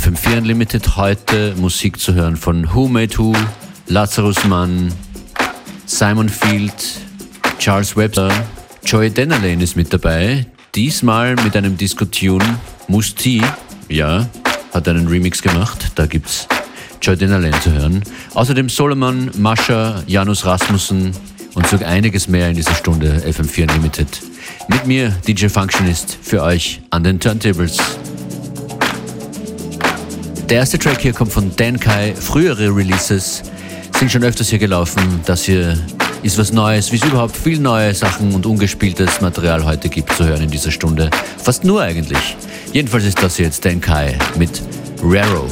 FM4 Unlimited heute Musik zu hören von Who Made Who, Lazarus Mann, Simon Field, Charles Webster, Joy Dennerlane ist mit dabei. Diesmal mit einem Diskutieren. Musti, ja, hat einen Remix gemacht. Da gibt's Joy Dennerlane zu hören. Außerdem Solomon, Mascha, Janus Rasmussen und so einiges mehr in dieser Stunde FM4 Unlimited. Mit mir, DJ Functionist, für euch an den Turntables. Der erste Track hier kommt von Dan Kai. Frühere Releases sind schon öfters hier gelaufen. Das hier ist was Neues, wie es überhaupt viel neue Sachen und ungespieltes Material heute gibt zu hören in dieser Stunde. Fast nur eigentlich. Jedenfalls ist das hier jetzt Dan Kai mit Raro.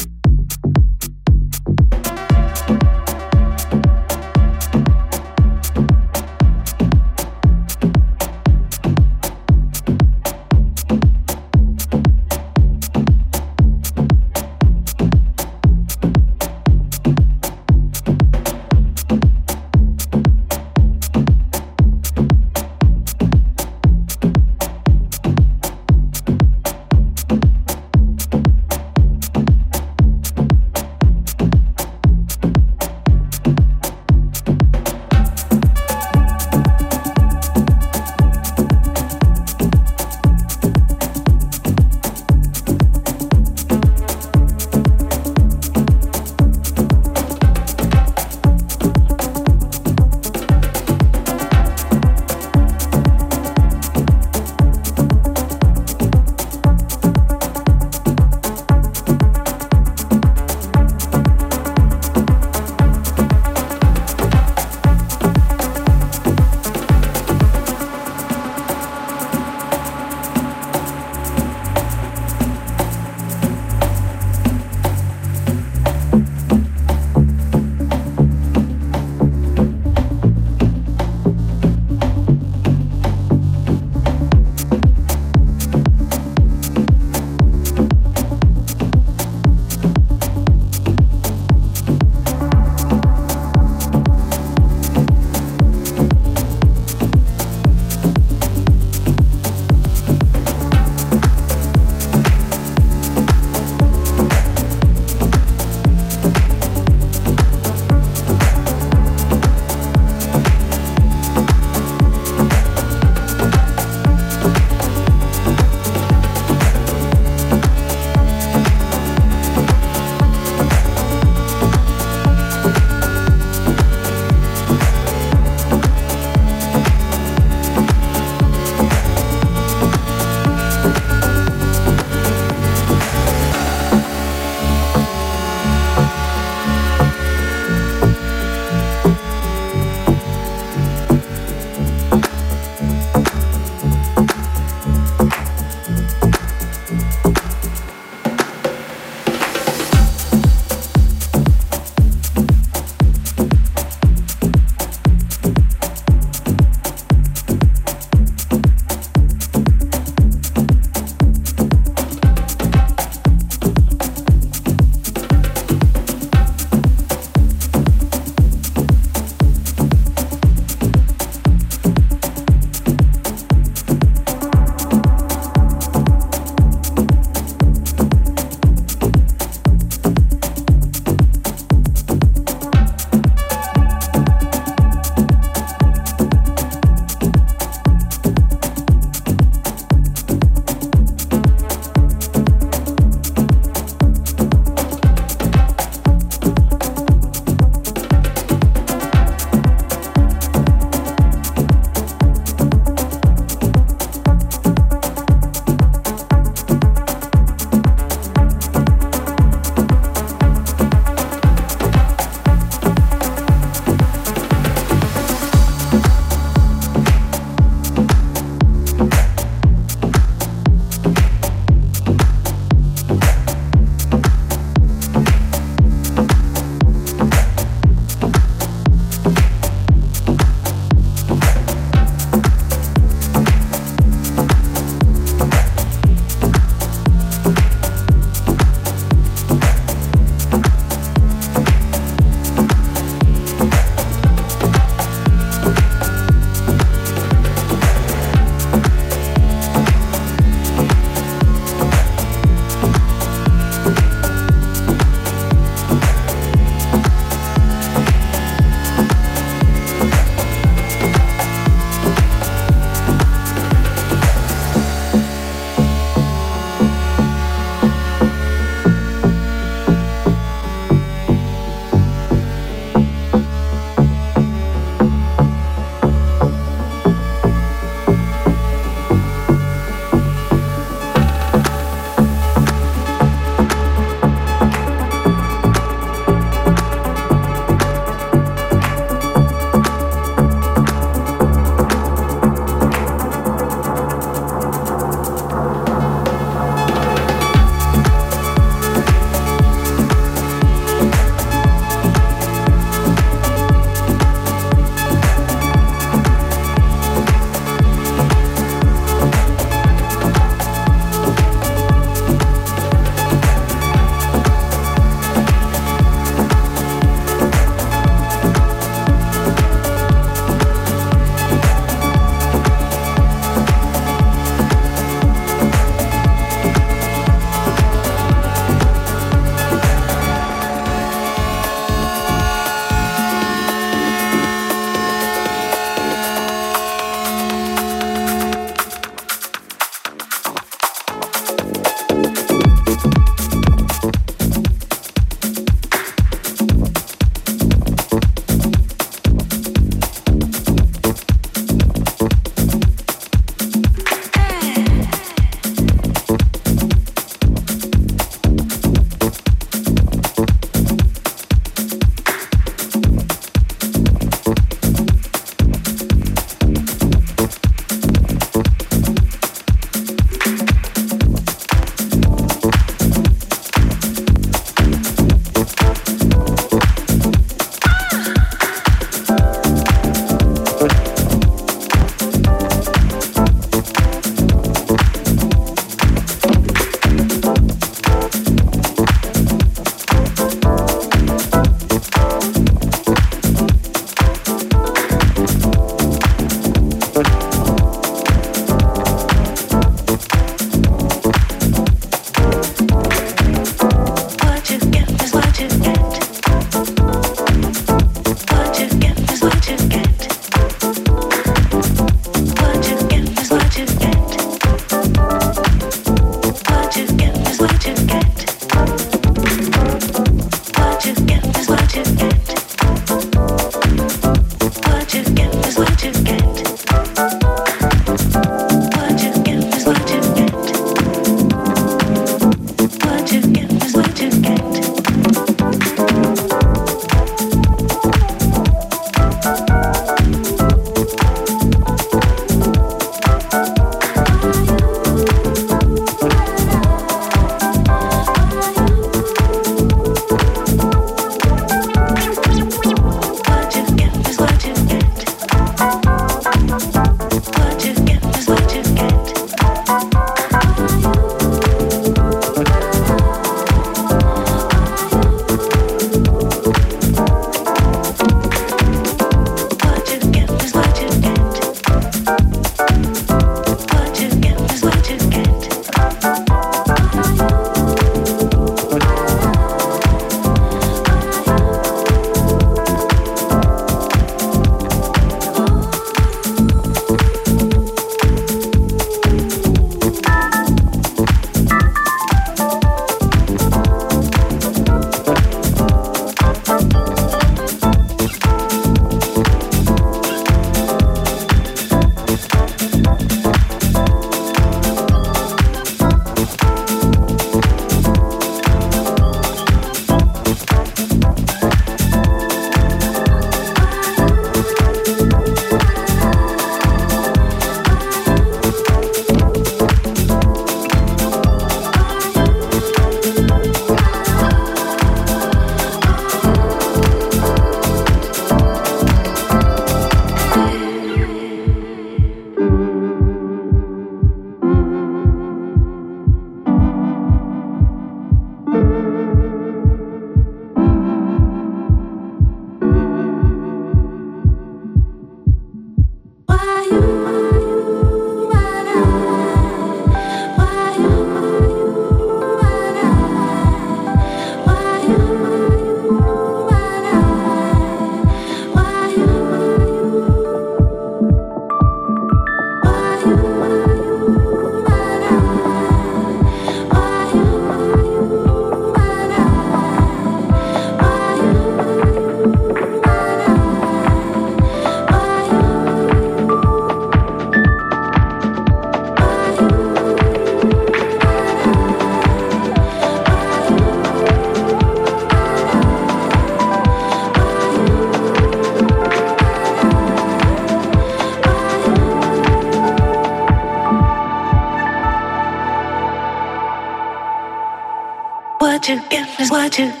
what you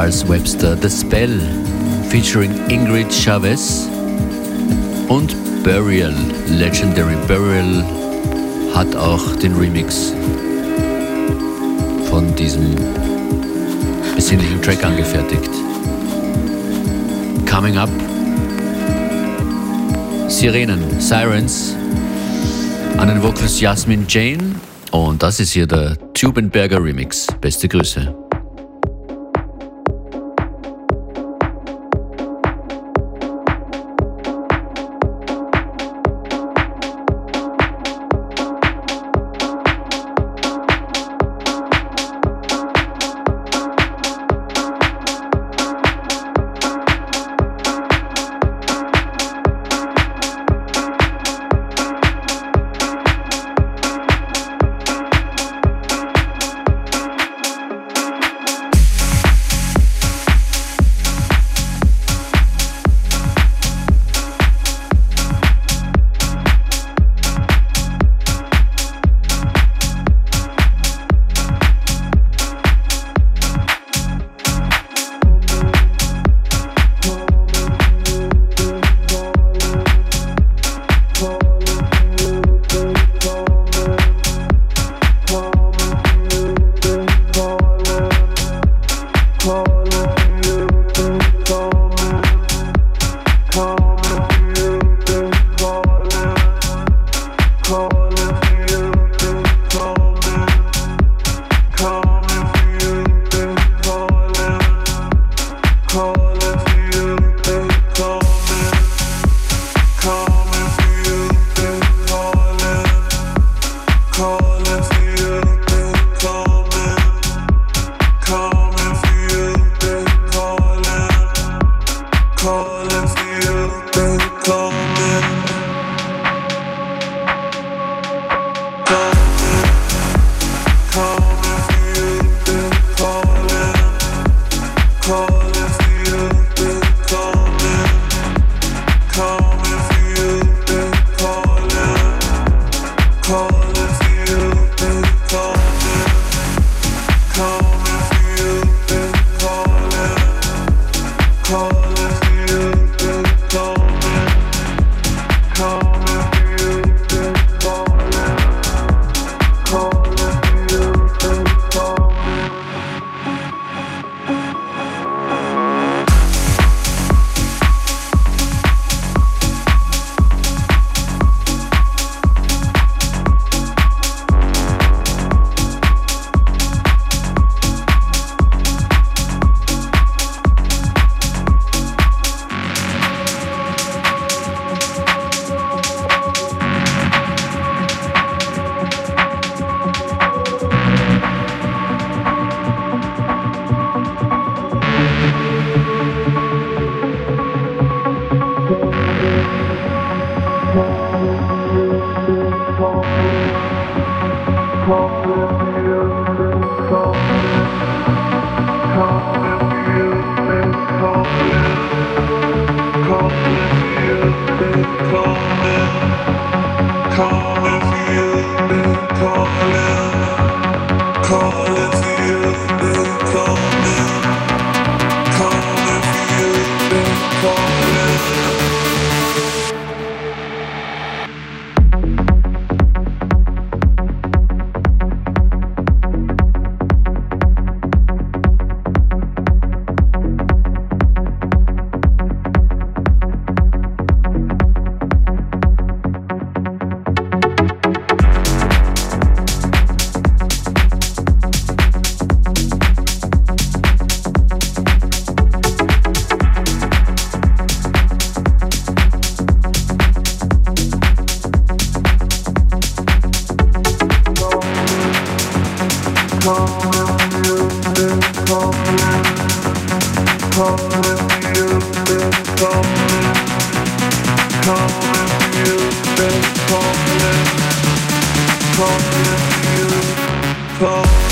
Charles Webster, The Spell, featuring Ingrid Chavez und Burial, Legendary Burial, hat auch den Remix von diesem besinnlichen Track angefertigt. Coming up, Sirenen, Sirens, an den Vocals Jasmin Jane und das ist hier der Tubenberger Remix. Beste Grüße. Call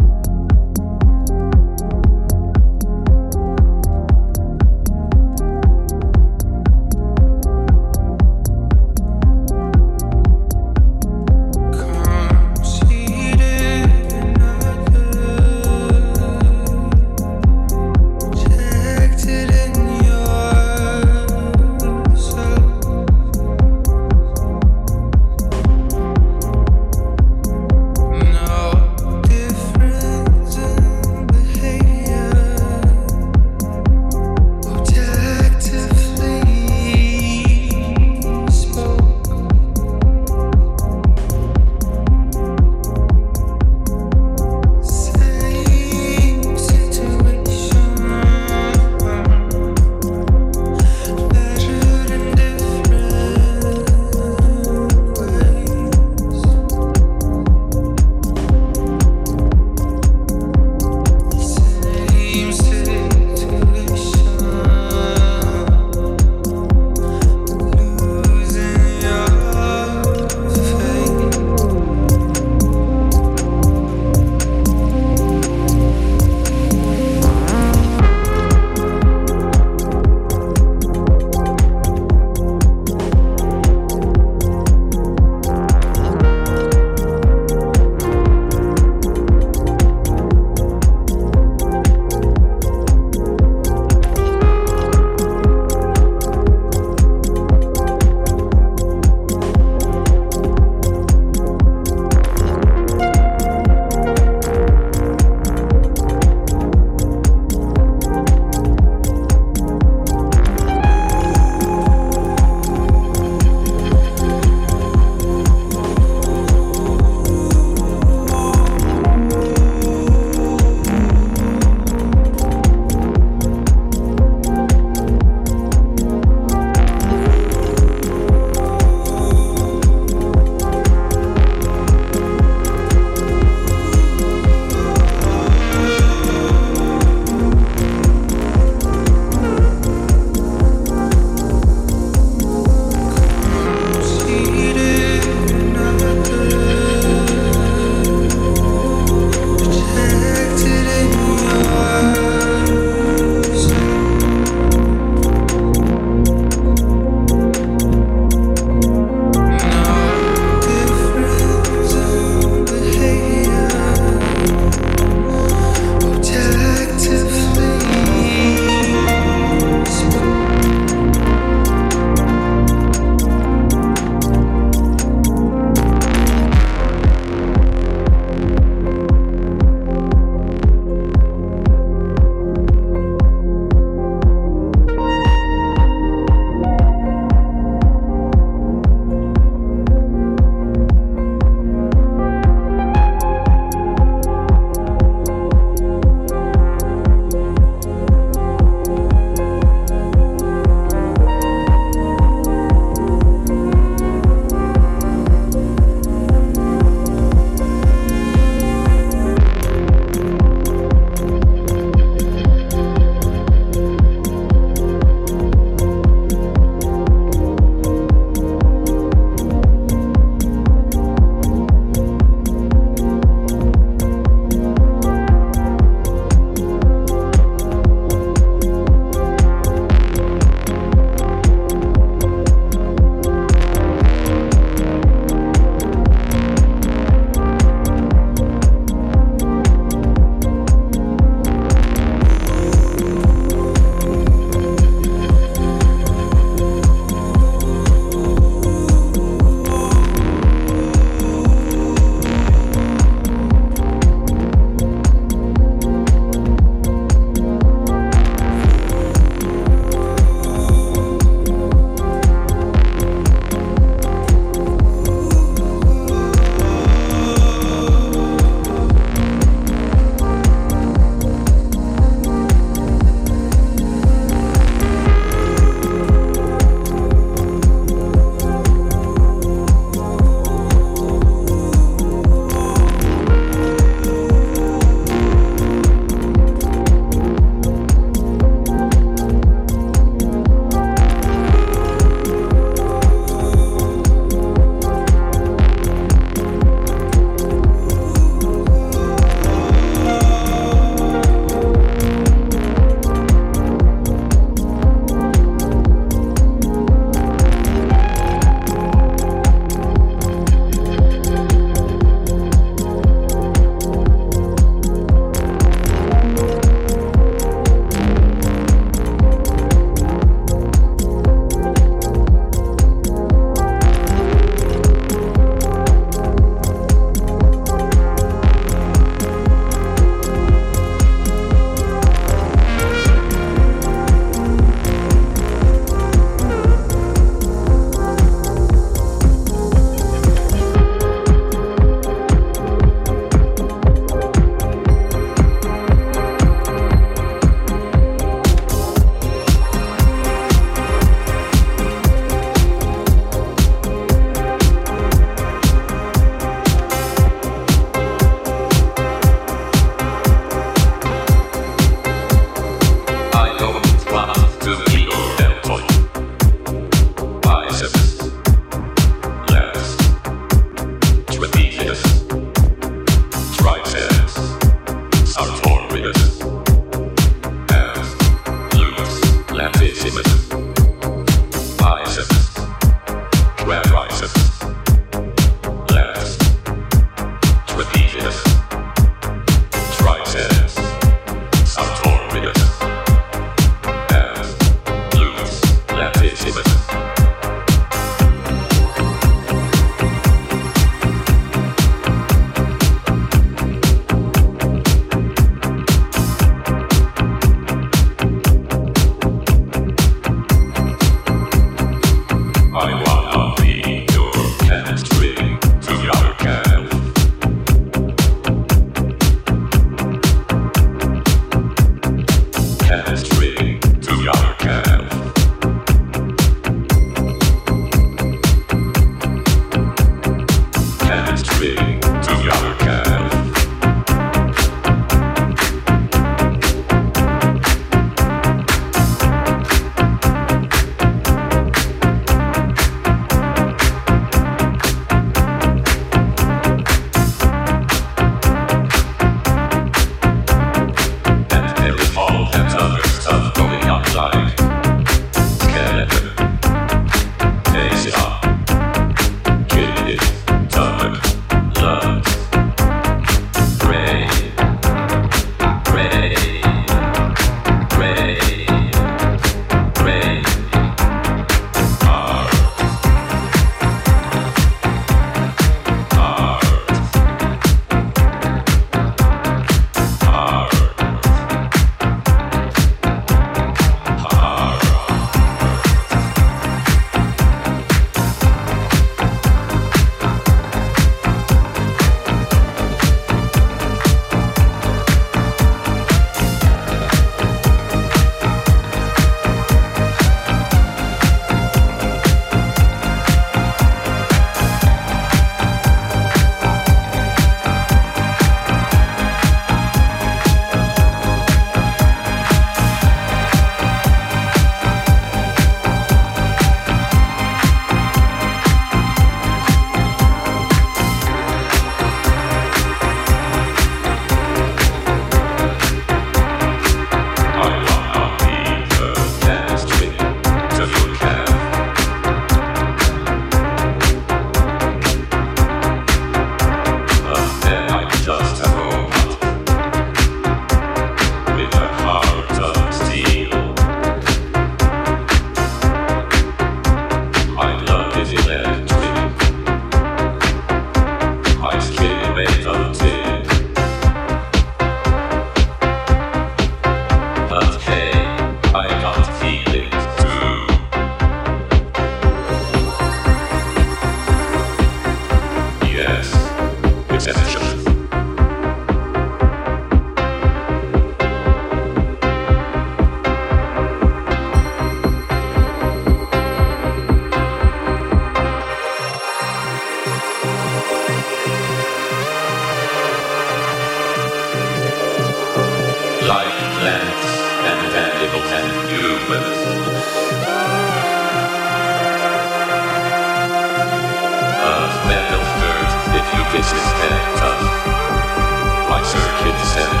myself.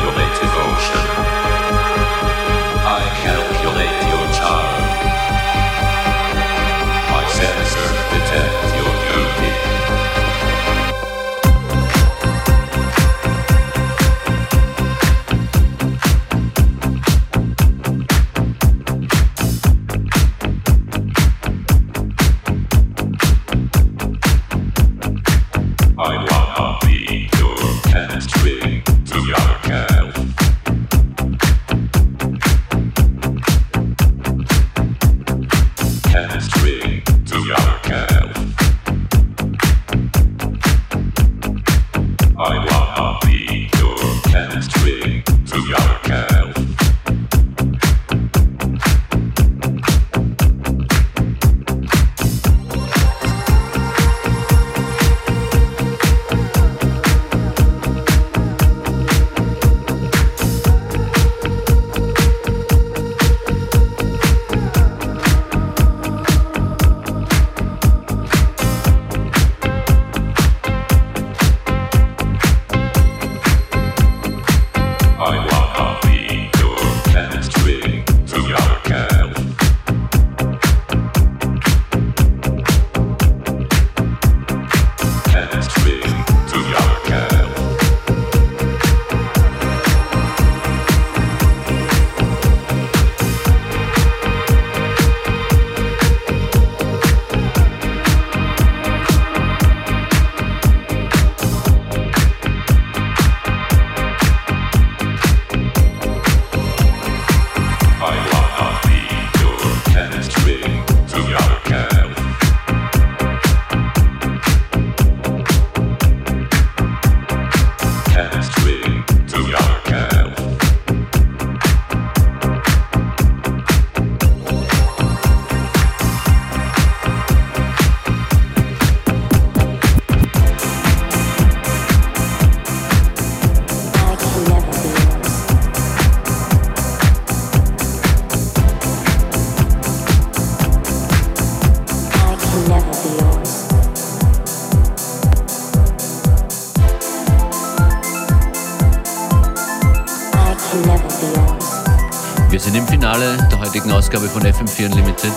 Ausgabe von FM4 Unlimited.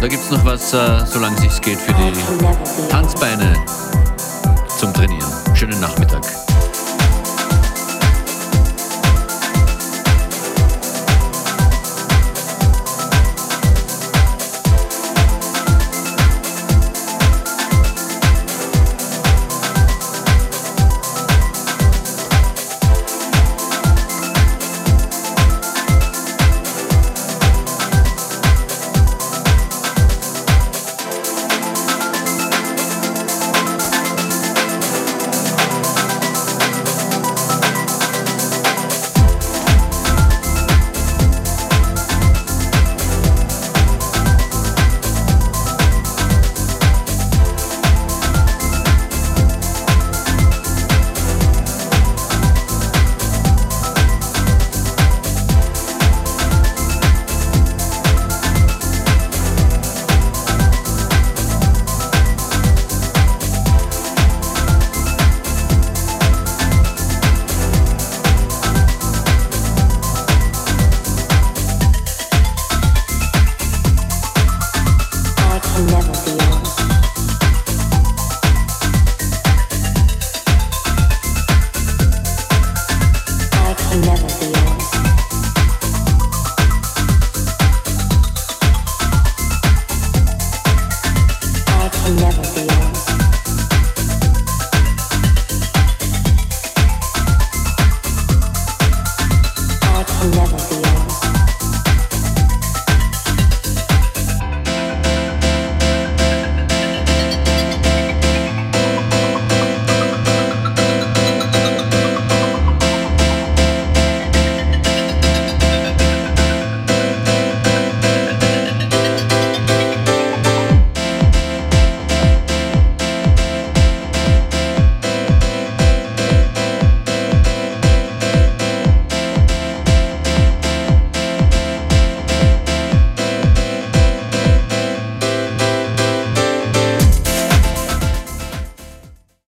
Da gibt es noch was, äh, solange es geht, für die Tanzbeine